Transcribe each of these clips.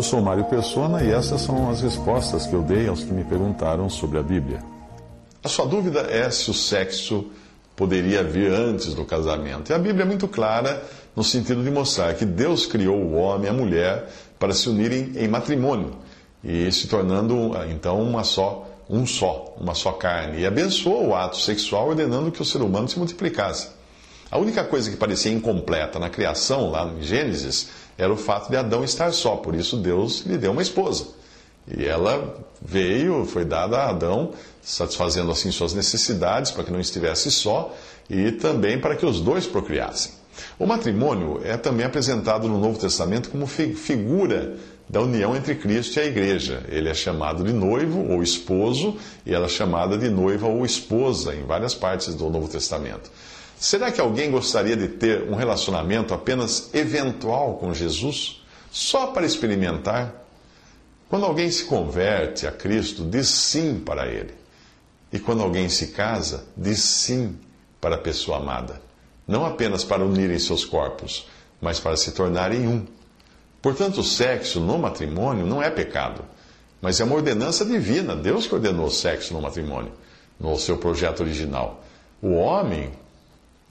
Eu sou Mário Persona e essas são as respostas que eu dei aos que me perguntaram sobre a Bíblia. A sua dúvida é se o sexo poderia vir antes do casamento. E a Bíblia é muito clara no sentido de mostrar que Deus criou o homem e a mulher para se unirem em matrimônio e se tornando então uma só um só, uma só carne, e abençoou o ato sexual ordenando que o ser humano se multiplicasse. A única coisa que parecia incompleta na criação, lá em Gênesis, era o fato de Adão estar só, por isso Deus lhe deu uma esposa. E ela veio, foi dada a Adão, satisfazendo assim suas necessidades para que não estivesse só e também para que os dois procriassem. O matrimônio é também apresentado no Novo Testamento como figura da união entre Cristo e a igreja. Ele é chamado de noivo ou esposo e ela é chamada de noiva ou esposa em várias partes do Novo Testamento. Será que alguém gostaria de ter um relacionamento apenas eventual com Jesus, só para experimentar? Quando alguém se converte a Cristo, diz sim para Ele. E quando alguém se casa, diz sim para a pessoa amada. Não apenas para unirem seus corpos, mas para se tornarem um. Portanto, o sexo no matrimônio não é pecado, mas é uma ordenança divina. Deus que ordenou o sexo no matrimônio, no seu projeto original. O homem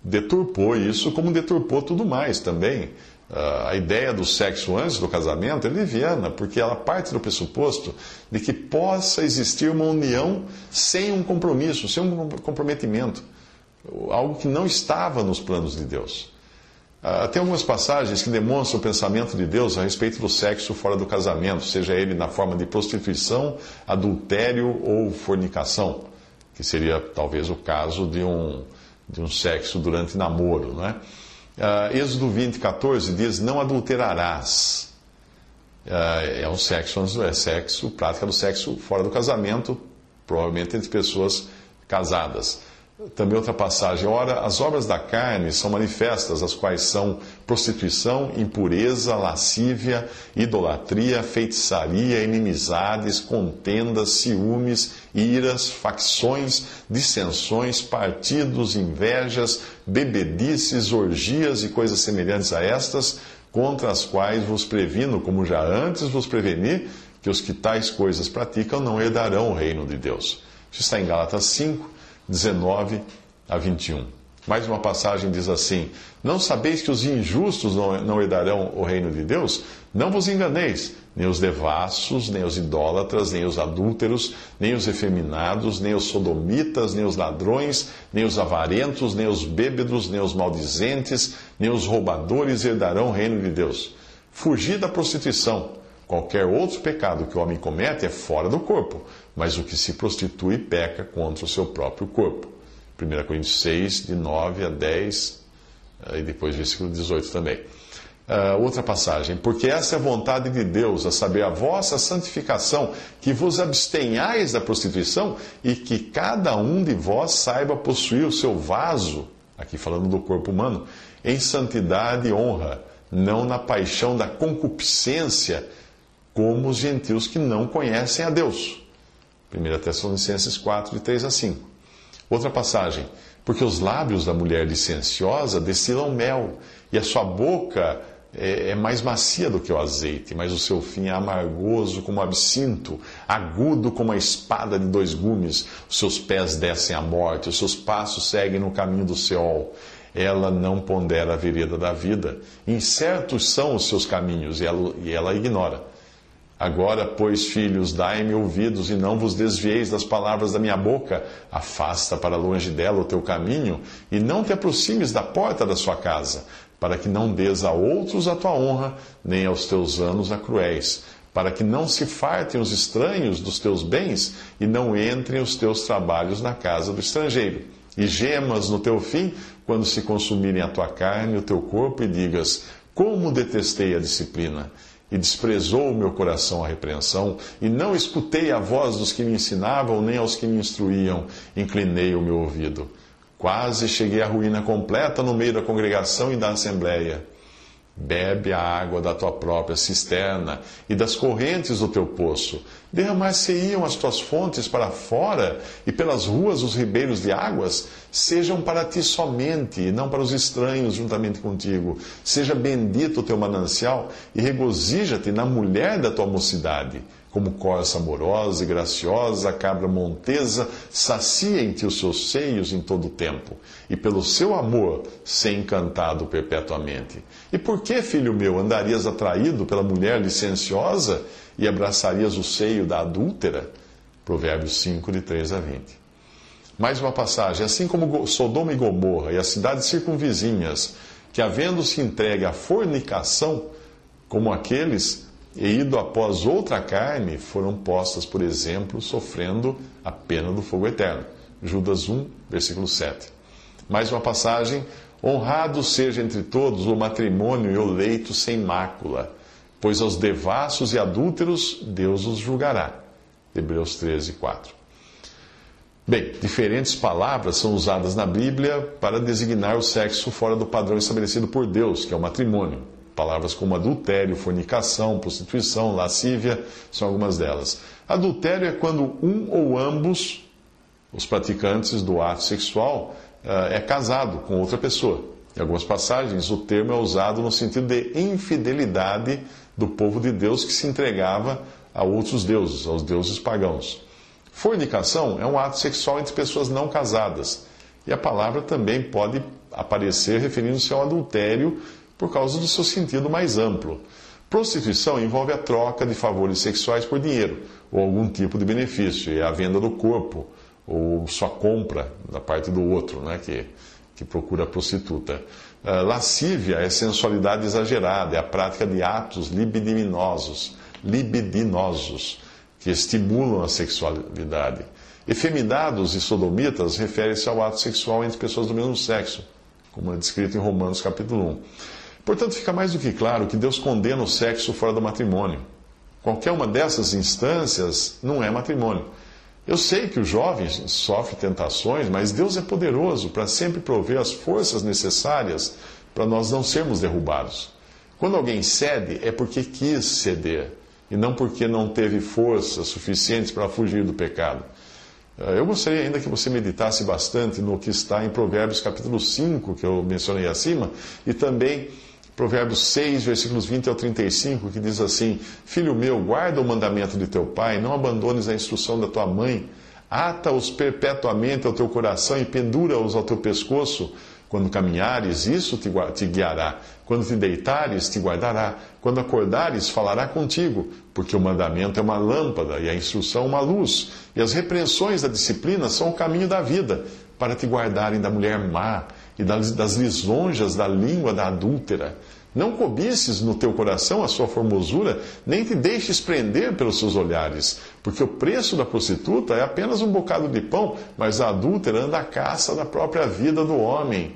deturpou isso como deturpou tudo mais também. Uh, a ideia do sexo antes do casamento é liviana, porque ela parte do pressuposto de que possa existir uma união sem um compromisso, sem um comprometimento. Algo que não estava nos planos de Deus. Uh, tem algumas passagens que demonstram o pensamento de Deus a respeito do sexo fora do casamento, seja ele na forma de prostituição, adultério ou fornicação, que seria talvez o caso de um, de um sexo durante namoro. Não é? Uh, Êxodo 20, 14 diz: Não adulterarás. Uh, é um sexo, é sexo, prática do sexo fora do casamento, provavelmente entre pessoas casadas. Também outra passagem, ora, as obras da carne são manifestas, as quais são prostituição, impureza, lascívia, idolatria, feitiçaria, inimizades, contendas, ciúmes, iras, facções, dissensões, partidos, invejas, bebedices, orgias e coisas semelhantes a estas, contra as quais vos previno, como já antes vos preveni, que os que tais coisas praticam não herdarão o reino de Deus. Isso está em Gálatas 5, 19 a 21. Mais uma passagem diz assim: Não sabeis que os injustos não, herdarão o reino de Deus? Não vos enganeis, nem os devassos, nem os idólatras, nem os adúlteros, nem os efeminados, nem os sodomitas, nem os ladrões, nem os avarentos, nem os bêbedos, nem os maldizentes, nem os roubadores herdarão o reino de Deus. Fugir da prostituição. Qualquer outro pecado que o homem comete é fora do corpo, mas o que se prostitui peca contra o seu próprio corpo. 1 Coríntios 6, de 9 a 10, eh, e depois versículo 18 também. Uh, outra passagem, porque essa é a vontade de Deus, a saber, a vossa santificação, que vos abstenhais da prostituição e que cada um de vós saiba possuir o seu vaso, aqui falando do corpo humano, em santidade e honra, não na paixão da concupiscência como os gentios que não conhecem a Deus. 1 Tessalonicenses 4, de 3 a 5. Outra passagem. Porque os lábios da mulher licenciosa destilam mel, e a sua boca é, é, mais macia do que o azeite, mas o seu fim é amargoso como absinto, agudo como a espada de dois gumes. Os seus pés descem à morte, os seus passos seguem no caminho do Seol. Ela não pondera a vereda da vida. Incertos são os seus caminhos, e ela, e ela ignora. Agora, pois, filhos, dai-me ouvidos e não vos desvieis das palavras da minha boca. Afasta para longe dela o teu caminho e não te aproximes da porta da sua casa, para que não des a outros a tua honra, nem aos teus anos a cruéis, para que não se fartem os estranhos dos teus bens e não entrem os teus trabalhos na casa do estrangeiro. e gemas no teu fim quando se consumirem a tua carne e o teu corpo, e digas: Como detestei a disciplina! E desprezou o meu coração a repreensão, e não escutei a voz dos que me ensinavam, nem aos que me instruíam, inclinei o meu ouvido. Quase cheguei à ruína completa no meio da congregação e da assembleia. Bebe a água da tua própria cisterna e das correntes do teu poço. Derramar-se-iam as tuas fontes para fora, e pelas ruas os ribeiros de águas sejam para ti somente, e não para os estranhos juntamente contigo. Seja bendito o teu manancial, e regozija-te na mulher da tua mocidade como corça amorosa e graciosa, a cabra montesa, sacia em ti os seus seios em todo o tempo, e pelo seu amor ser encantado perpetuamente. E por que, filho meu, andarias atraído pela mulher licenciosa e abraçarias o seio da adúltera? Provérbios 5, de 3 a 20. Mais uma passagem. Assim como Sodoma e Gomorra e as cidades circunvizinhas, que havendo-se entregue à fornicação, como aqueles e ido após outra carne, foram postas, por exemplo, sofrendo a pena do fogo eterno. Judas 1, versículo 7. Mais uma passagem: Honrado seja entre todos o matrimônio e o leito sem mácula, pois aos devassos e adúlteros Deus os julgará. Hebreus 13, 4. Bem, diferentes palavras são usadas na Bíblia para designar o sexo fora do padrão estabelecido por Deus, que é o matrimônio. Palavras como adultério, fornicação, prostituição, lascívia são algumas delas. Adultério é quando um ou ambos, os praticantes do ato sexual, eh, é casado com outra pessoa. Em algumas passagens, o termo é usado no sentido de infidelidade do povo de Deus que se entregava a outros deuses, aos deuses pagãos. Fornicação é um ato sexual entre pessoas não casadas. E a palavra também pode aparecer referindo-se ao adultério por causa do seu sentido mais amplo. Prostituição envolve a troca de favores sexuais por dinheiro ou algum tipo de benefício, e a venda do corpo ou sua compra da parte do outro, né, que, que procura a prostituta. Uh, lascívia é sensualidade exagerada, é a prática de atos libidinosos, libidinosos que estimulam a sexualidade. Efeminados e sodomitas refere-se ao ato sexual entre pessoas do mesmo sexo, como é descrito em Romanos capítulo 1. Portanto, fica mais do que claro que Deus condena o sexo fora do matrimônio. Qualquer uma dessas instâncias não é matrimônio. Eu sei que o jovem sofre tentações, mas Deus é poderoso para sempre prover as forças necessárias para nós não sermos derrubados. Quando alguém cede, é porque quis ceder e não porque não teve forças suficientes para fugir do pecado. Eh, eu gostaria ainda que você meditasse bastante no que está em Provérbios capítulo 5, que eu mencionei acima, e também Provérbios 6, versículos 20 ao 35, que diz assim: Filho meu, guarda o mandamento de teu pai, não abandones a instrução da tua mãe, ata-os perpetuamente ao teu coração e pendura-os ao teu pescoço. Quando caminhares, isso te, te guiará. Quando te deitares, te guardará. Quando acordares, falará contigo. Porque o mandamento é uma lâmpada e a instrução uma luz. E as repreensões da disciplina são o caminho da vida, para te guardarem da mulher má e das, das lisonjas da língua da adúltera. Não cobices no teu coração a sua formosura, nem te deixes prender pelos seus olhares, porque o preço da prostituta é apenas um bocado de pão, mas a adúltera anda à caça da própria vida do homem.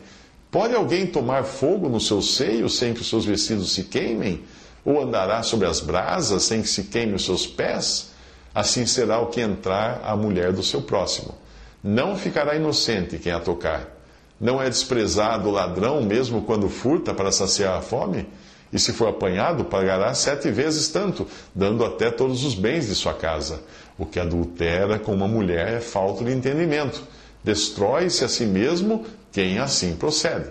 Pode alguém tomar fogo no seu seio sem que os seus vestidos se queimem? Ou andará sobre as brasas sem que se queime os seus pés? Assim será o que entrar a mulher do seu próximo. Não ficará inocente quem a tocar não é desprezado o ladrão, mesmo quando furta para saciar a fome? E se for apanhado, pagará sete vezes tanto, dando até todos os bens de sua casa. O que adultera com uma mulher é falta de entendimento. Destrói-se a si mesmo quem assim procede.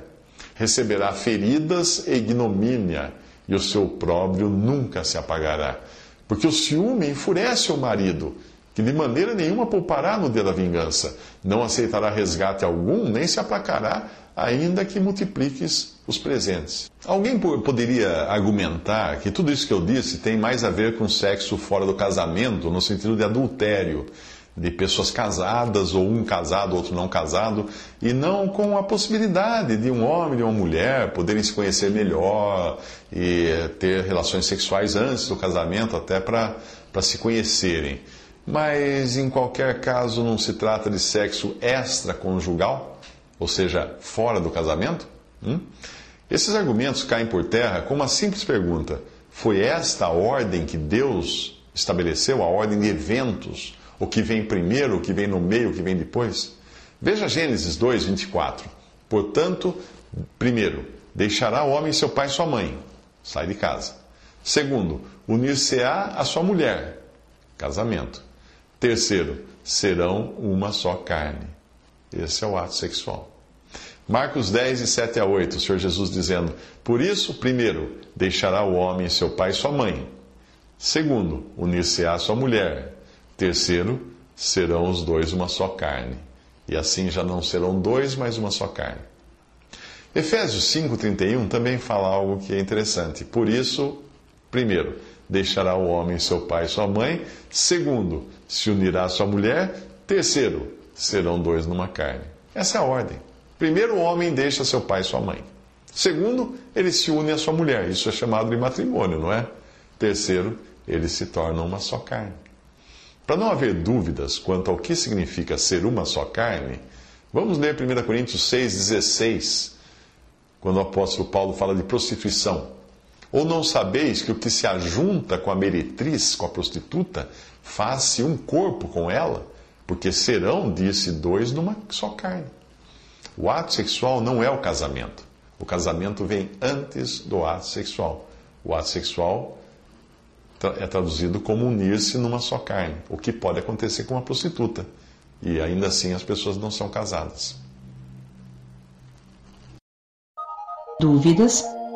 Receberá feridas e ignomínia, e o seu próprio nunca se apagará. Porque o ciúme enfurece o marido que de maneira nenhuma poupará no dia da vingança, não aceitará resgate algum, nem se aplacará, ainda que multipliques os presentes. Alguém poderia argumentar que tudo isso que eu disse tem mais a ver com sexo fora do casamento, no sentido de adultério, de pessoas casadas, ou um casado, outro não casado, e não com a possibilidade de um homem e uma mulher poderem se conhecer melhor e ter relações sexuais antes do casamento, até para se conhecerem. Mas em qualquer caso não se trata de sexo extraconjugal? ou seja, fora do casamento? Hum? Esses argumentos caem por terra com uma simples pergunta: foi esta a ordem que Deus estabeleceu, a ordem de eventos? O que vem primeiro, o que vem no meio, o que vem depois? Veja Gênesis 2, 24. Portanto, primeiro, deixará o homem seu pai e sua mãe, sai de casa. Segundo, unir-se-á a sua mulher, casamento. Terceiro, serão uma só carne. Esse é o ato sexual. Marcos 10, de 7 a 8, o Senhor Jesus dizendo: Por isso, primeiro, deixará o homem seu pai e sua mãe. Segundo, unir-se-á sua mulher. Terceiro, serão os dois uma só carne. E assim já não serão dois, mas uma só carne. Efésios 5,31 também fala algo que é interessante. Por isso, primeiro, deixará o homem seu pai e sua mãe. Segundo, se unirá a sua mulher. Terceiro, serão dois numa carne. Essa é a ordem. Primeiro, o homem deixa seu pai e sua mãe. Segundo, ele se une à sua mulher. Isso é chamado de matrimônio, não é? Terceiro, eles se tornam uma só carne. Para não haver dúvidas quanto ao que significa ser uma só carne, vamos ler 1 Coríntios 6,16, quando o apóstolo Paulo fala de prostituição. Ou não sabeis que o que se ajunta com a meretriz, com a prostituta, faz-se um corpo com ela? Porque serão, disse, dois numa só carne. O ato sexual não é o casamento. O casamento vem antes do ato sexual. O ato sexual é traduzido como unir-se numa só carne, o que pode acontecer com uma prostituta. E ainda assim as pessoas não são casadas. Dúvidas?